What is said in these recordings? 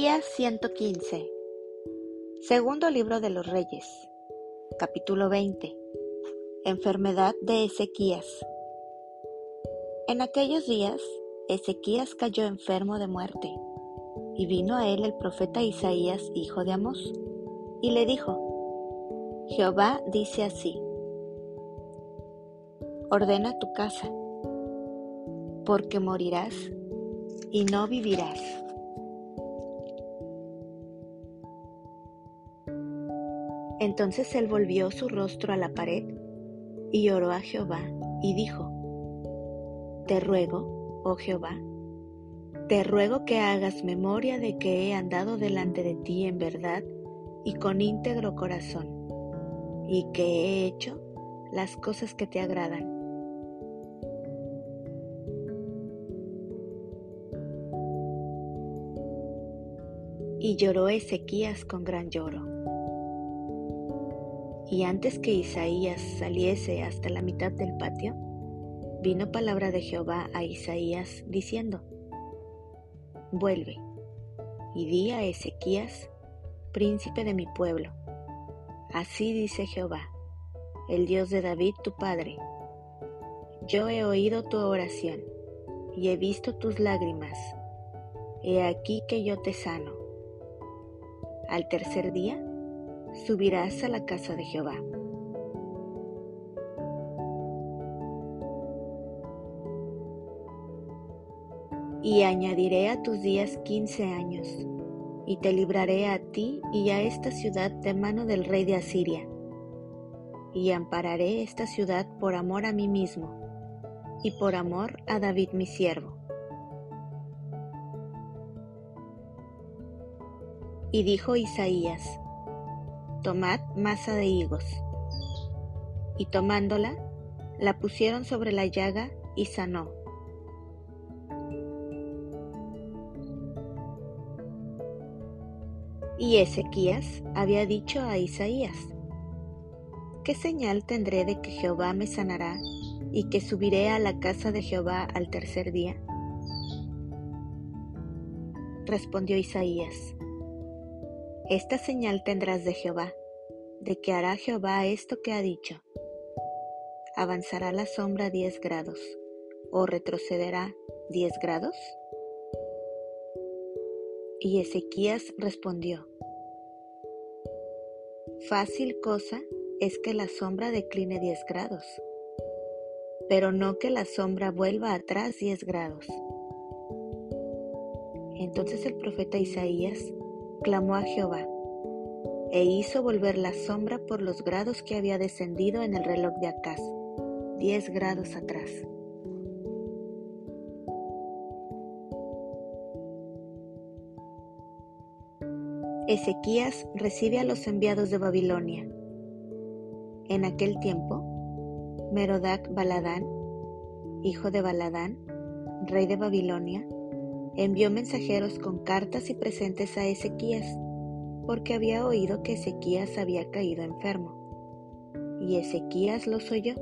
Día 115 Segundo libro de los Reyes Capítulo 20 Enfermedad de Ezequías. En aquellos días Ezequías cayó enfermo de muerte y vino a él el profeta Isaías hijo de Amós y le dijo Jehová dice así Ordena tu casa porque morirás y no vivirás. Entonces él volvió su rostro a la pared y oró a Jehová y dijo, Te ruego, oh Jehová, te ruego que hagas memoria de que he andado delante de ti en verdad y con íntegro corazón, y que he hecho las cosas que te agradan. Y lloró Ezequías con gran lloro. Y antes que Isaías saliese hasta la mitad del patio, vino palabra de Jehová a Isaías diciendo, Vuelve y di a Ezequías, príncipe de mi pueblo. Así dice Jehová, el Dios de David tu padre. Yo he oído tu oración y he visto tus lágrimas. He aquí que yo te sano. Al tercer día subirás a la casa de Jehová. Y añadiré a tus días quince años, y te libraré a ti y a esta ciudad de mano del rey de Asiria, y ampararé esta ciudad por amor a mí mismo, y por amor a David mi siervo. Y dijo Isaías, tomad masa de higos. Y tomándola, la pusieron sobre la llaga y sanó. Y Ezequías había dicho a Isaías, ¿qué señal tendré de que Jehová me sanará y que subiré a la casa de Jehová al tercer día? Respondió Isaías, esta señal tendrás de Jehová, de que hará Jehová esto que ha dicho. ¿Avanzará la sombra diez grados o retrocederá diez grados? Y Ezequías respondió, Fácil cosa es que la sombra decline diez grados, pero no que la sombra vuelva atrás diez grados. Entonces el profeta Isaías clamó a Jehová, e hizo volver la sombra por los grados que había descendido en el reloj de Acaz, diez grados atrás. Ezequías recibe a los enviados de Babilonia. En aquel tiempo, Merodac Baladán, hijo de Baladán, rey de Babilonia, envió mensajeros con cartas y presentes a Ezequías, porque había oído que Ezequías había caído enfermo. Y Ezequías los oyó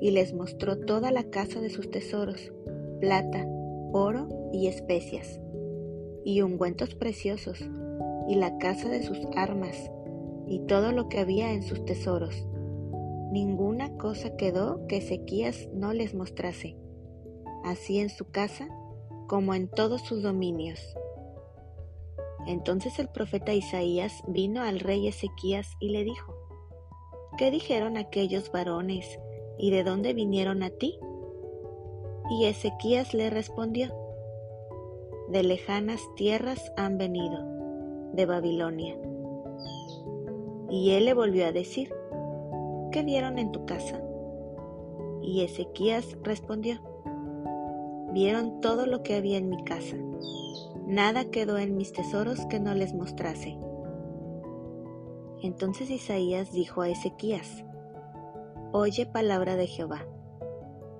y les mostró toda la casa de sus tesoros, plata, oro y especias, y ungüentos preciosos, y la casa de sus armas, y todo lo que había en sus tesoros. Ninguna cosa quedó que Ezequías no les mostrase, así en su casa como en todos sus dominios. Entonces el profeta Isaías vino al rey Ezequías y le dijo, ¿Qué dijeron aquellos varones y de dónde vinieron a ti? Y Ezequías le respondió, De lejanas tierras han venido, de Babilonia. Y él le volvió a decir, ¿qué vieron en tu casa? Y Ezequías respondió, vieron todo lo que había en mi casa. Nada quedó en mis tesoros que no les mostrase. Entonces Isaías dijo a Ezequías, Oye palabra de Jehová.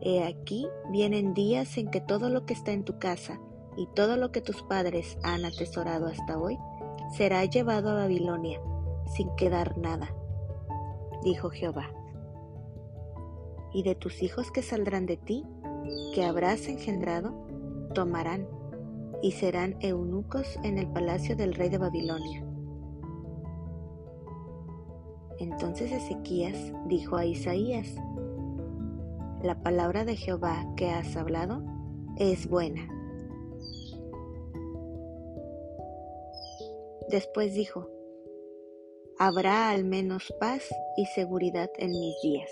He aquí vienen días en que todo lo que está en tu casa y todo lo que tus padres han atesorado hasta hoy será llevado a Babilonia sin quedar nada, dijo Jehová. Y de tus hijos que saldrán de ti, que habrás engendrado, tomarán, y serán eunucos en el palacio del rey de Babilonia. Entonces Ezequías dijo a Isaías, La palabra de Jehová que has hablado es buena. Después dijo, Habrá al menos paz y seguridad en mis días.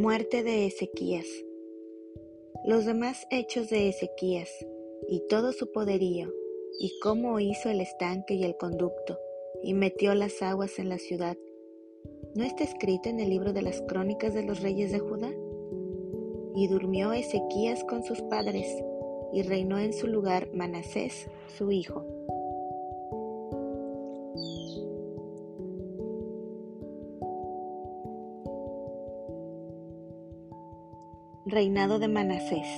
Muerte de Ezequías. Los demás hechos de Ezequías y todo su poderío, y cómo hizo el estanque y el conducto, y metió las aguas en la ciudad, ¿no está escrito en el libro de las crónicas de los reyes de Judá? Y durmió Ezequías con sus padres, y reinó en su lugar Manasés, su hijo. Reinado de Manasés.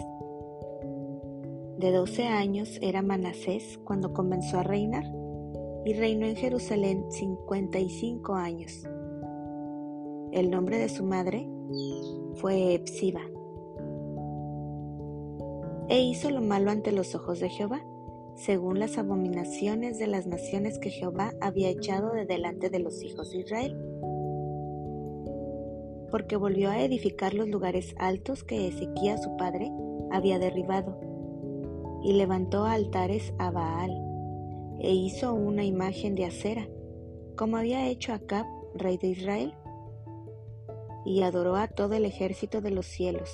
De doce años era Manasés cuando comenzó a reinar y reinó en Jerusalén cincuenta y cinco años. El nombre de su madre fue Epsiba. E hizo lo malo ante los ojos de Jehová, según las abominaciones de las naciones que Jehová había echado de delante de los hijos de Israel porque volvió a edificar los lugares altos que Ezequías su padre había derribado, y levantó altares a Baal, e hizo una imagen de acera, como había hecho Acab, rey de Israel, y adoró a todo el ejército de los cielos,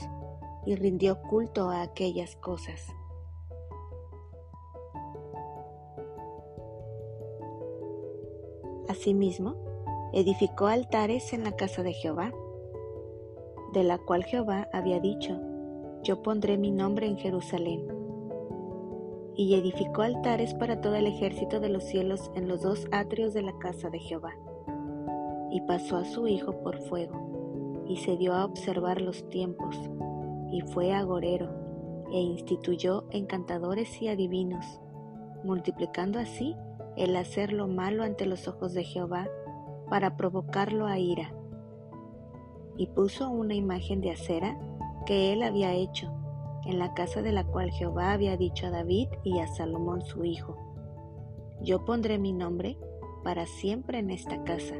y rindió culto a aquellas cosas. Asimismo, edificó altares en la casa de Jehová, de la cual Jehová había dicho, yo pondré mi nombre en Jerusalén. Y edificó altares para todo el ejército de los cielos en los dos atrios de la casa de Jehová. Y pasó a su hijo por fuego, y se dio a observar los tiempos, y fue agorero, e instituyó encantadores y adivinos, multiplicando así el hacer lo malo ante los ojos de Jehová, para provocarlo a ira y puso una imagen de acera que él había hecho, en la casa de la cual Jehová había dicho a David y a Salomón su hijo, Yo pondré mi nombre para siempre en esta casa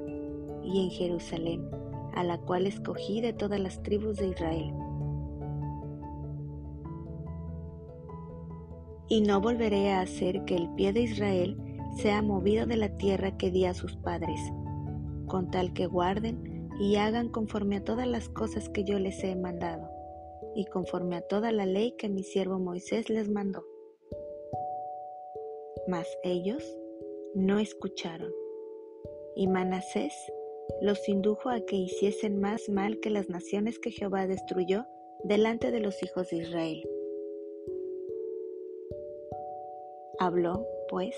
y en Jerusalén, a la cual escogí de todas las tribus de Israel. Y no volveré a hacer que el pie de Israel sea movido de la tierra que di a sus padres, con tal que guarden y hagan conforme a todas las cosas que yo les he mandado, y conforme a toda la ley que mi siervo Moisés les mandó. Mas ellos no escucharon, y Manasés los indujo a que hiciesen más mal que las naciones que Jehová destruyó delante de los hijos de Israel. Habló, pues,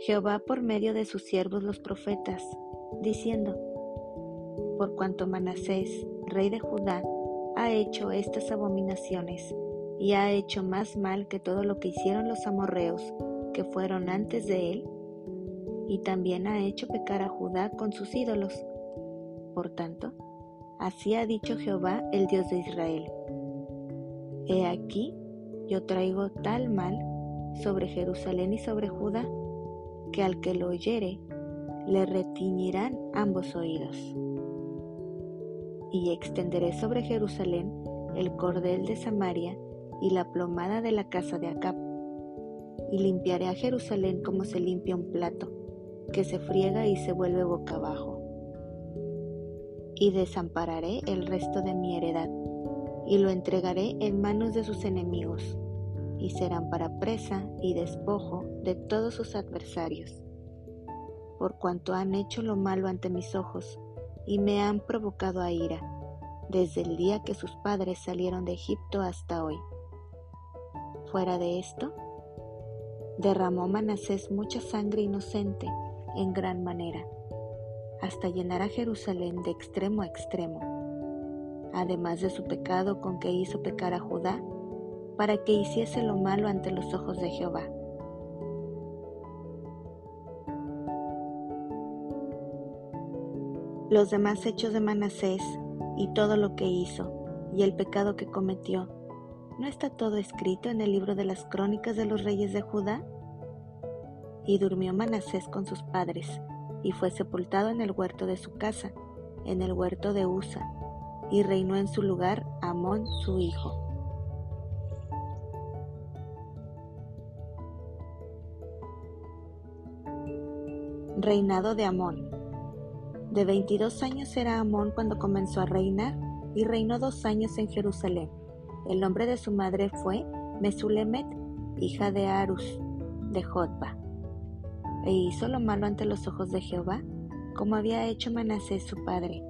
Jehová por medio de sus siervos los profetas, diciendo, por cuanto Manasés, rey de Judá, ha hecho estas abominaciones y ha hecho más mal que todo lo que hicieron los amorreos que fueron antes de él, y también ha hecho pecar a Judá con sus ídolos. Por tanto, así ha dicho Jehová, el Dios de Israel. He aquí, yo traigo tal mal sobre Jerusalén y sobre Judá, que al que lo oyere, le retiñirán ambos oídos y extenderé sobre Jerusalén el cordel de Samaria y la plomada de la casa de Acab, y limpiaré a Jerusalén como se limpia un plato, que se friega y se vuelve boca abajo. Y desampararé el resto de mi heredad, y lo entregaré en manos de sus enemigos, y serán para presa y despojo de todos sus adversarios, por cuanto han hecho lo malo ante mis ojos, y me han provocado a ira, desde el día que sus padres salieron de Egipto hasta hoy. Fuera de esto, derramó Manasés mucha sangre inocente en gran manera, hasta llenar a Jerusalén de extremo a extremo, además de su pecado con que hizo pecar a Judá, para que hiciese lo malo ante los ojos de Jehová Los demás hechos de Manasés y todo lo que hizo, y el pecado que cometió, ¿no está todo escrito en el libro de las crónicas de los reyes de Judá? Y durmió Manasés con sus padres, y fue sepultado en el huerto de su casa, en el huerto de Usa, y reinó en su lugar Amón su hijo. Reinado de Amón. De 22 años era Amón cuando comenzó a reinar y reinó dos años en Jerusalén. El nombre de su madre fue Mesulemet, hija de Arus, de Jotba. E hizo lo malo ante los ojos de Jehová, como había hecho Manasés su padre,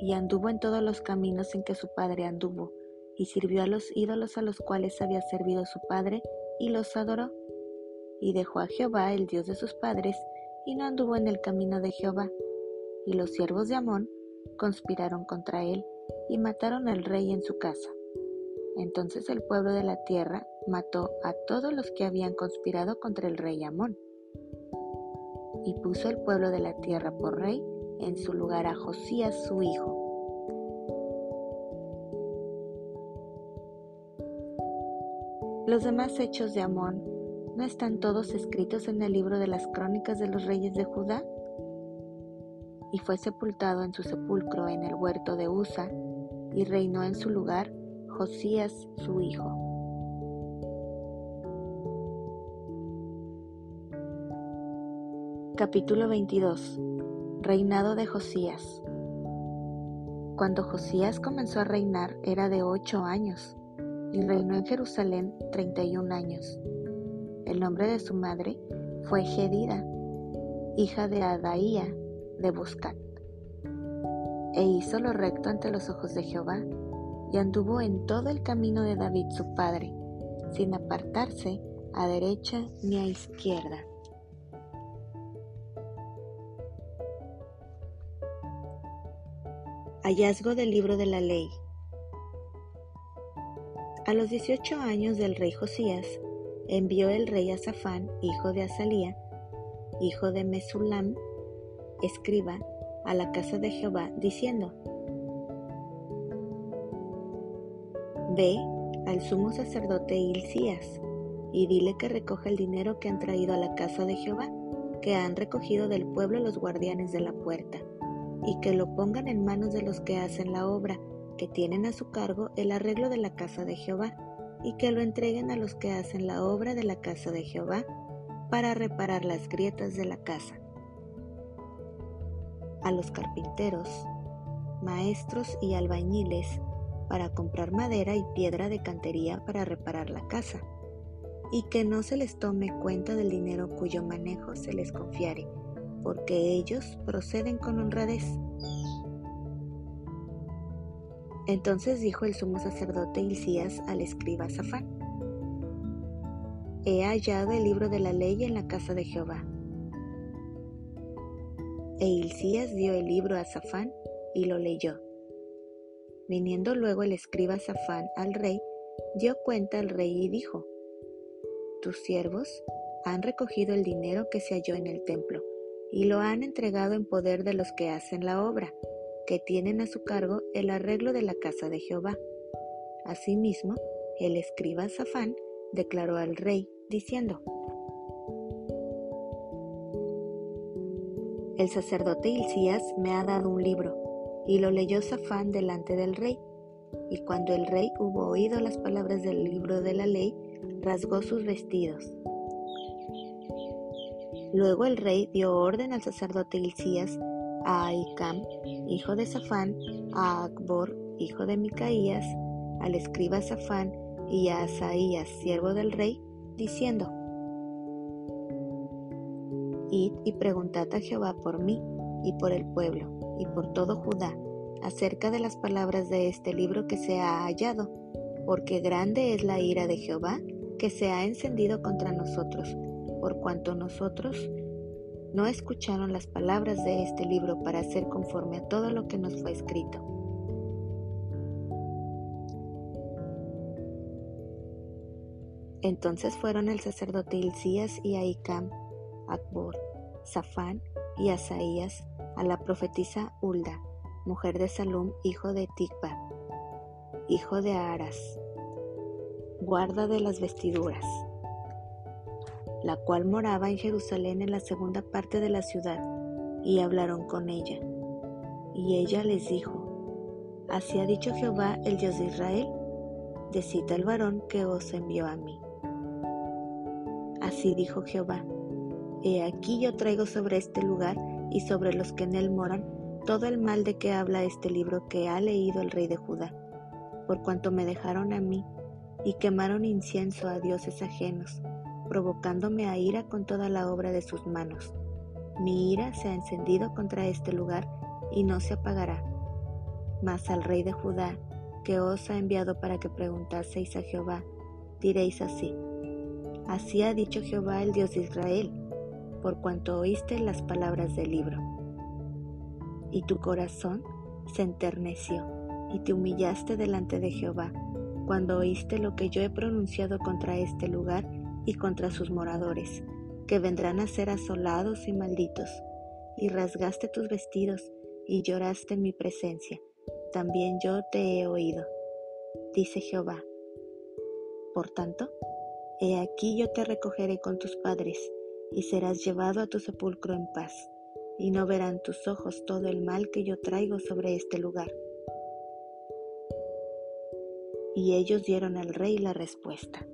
y anduvo en todos los caminos en que su padre anduvo, y sirvió a los ídolos a los cuales había servido su padre, y los adoró. Y dejó a Jehová, el Dios de sus padres, y no anduvo en el camino de Jehová. Y los siervos de Amón conspiraron contra él, y mataron al rey en su casa. Entonces el pueblo de la tierra mató a todos los que habían conspirado contra el rey Amón. Y puso el pueblo de la tierra por rey en su lugar a Josías su hijo. Los demás hechos de Amón no están todos escritos en el libro de las crónicas de los reyes de Judá. Y fue sepultado en su sepulcro en el huerto de Usa, y reinó en su lugar Josías su hijo. Capítulo 22 Reinado de Josías Cuando Josías comenzó a reinar era de ocho años y reinó en Jerusalén treinta y un años. El nombre de su madre fue Gedida, hija de Adaía de Buscat. E hizo lo recto ante los ojos de Jehová y anduvo en todo el camino de David su padre, sin apartarse a derecha ni a izquierda. Hallazgo del libro de la ley. A los 18 años del rey Josías, envió el rey Azafán, hijo de Azalía, hijo de Mesulam, escriba, a la casa de Jehová, diciendo, Ve al sumo sacerdote Hilcías y dile que recoja el dinero que han traído a la casa de Jehová, que han recogido del pueblo los guardianes de la puerta, y que lo pongan en manos de los que hacen la obra, que tienen a su cargo el arreglo de la casa de Jehová, y que lo entreguen a los que hacen la obra de la casa de Jehová, para reparar las grietas de la casa. A los carpinteros, maestros y albañiles, para comprar madera y piedra de cantería para reparar la casa, y que no se les tome cuenta del dinero cuyo manejo se les confiare, porque ellos proceden con honradez. Entonces dijo el sumo sacerdote Hilcías al escriba Safán, He hallado el libro de la ley en la casa de Jehová. E Hilcías dio el libro a Safán y lo leyó. Viniendo luego el escriba Safán al rey, dio cuenta al rey y dijo, Tus siervos han recogido el dinero que se halló en el templo y lo han entregado en poder de los que hacen la obra, que tienen a su cargo el arreglo de la casa de Jehová. Asimismo, el escriba Safán declaró al rey, diciendo, El sacerdote Hilcías me ha dado un libro y lo leyó Safán delante del rey. Y cuando el rey hubo oído las palabras del libro de la ley, rasgó sus vestidos. Luego el rey dio orden al sacerdote Hilcías, a Aicam, hijo de Safán, a Acbor, hijo de Micaías, al escriba Safán y a Asaías, siervo del rey, diciendo, Y preguntad a Jehová por mí y por el pueblo y por todo Judá acerca de las palabras de este libro que se ha hallado, porque grande es la ira de Jehová que se ha encendido contra nosotros, por cuanto nosotros no escucharon las palabras de este libro para hacer conforme a todo lo que nos fue escrito. Entonces fueron el sacerdote Hilcías y Ahicam, Akbor, Safán y Asaías a la profetisa Hulda, mujer de Salum, hijo de Tikba, hijo de Aras, guarda de las vestiduras, la cual moraba en Jerusalén en la segunda parte de la ciudad, y hablaron con ella. Y ella les dijo, Así ha dicho Jehová, el Dios de Israel, decita el varón que os envió a mí. Así dijo Jehová, He aquí yo traigo sobre este lugar y sobre los que en él moran todo el mal de que habla este libro que ha leído el rey de Judá, por cuanto me dejaron a mí y quemaron incienso a dioses ajenos, provocándome a ira con toda la obra de sus manos. Mi ira se ha encendido contra este lugar y no se apagará. Mas al rey de Judá, que os ha enviado para que preguntaseis a Jehová, diréis así, Así ha dicho Jehová el Dios de Israel, por cuanto oíste las palabras del libro. Y tu corazón se enterneció y te humillaste delante de Jehová, cuando oíste lo que yo he pronunciado contra este lugar y contra sus moradores, que vendrán a ser asolados y malditos, y rasgaste tus vestidos y lloraste en mi presencia, también yo te he oído, dice Jehová. Por tanto, he aquí yo te recogeré con tus padres, y serás llevado a tu sepulcro en paz, y no verán tus ojos todo el mal que yo traigo sobre este lugar. Y ellos dieron al rey la respuesta.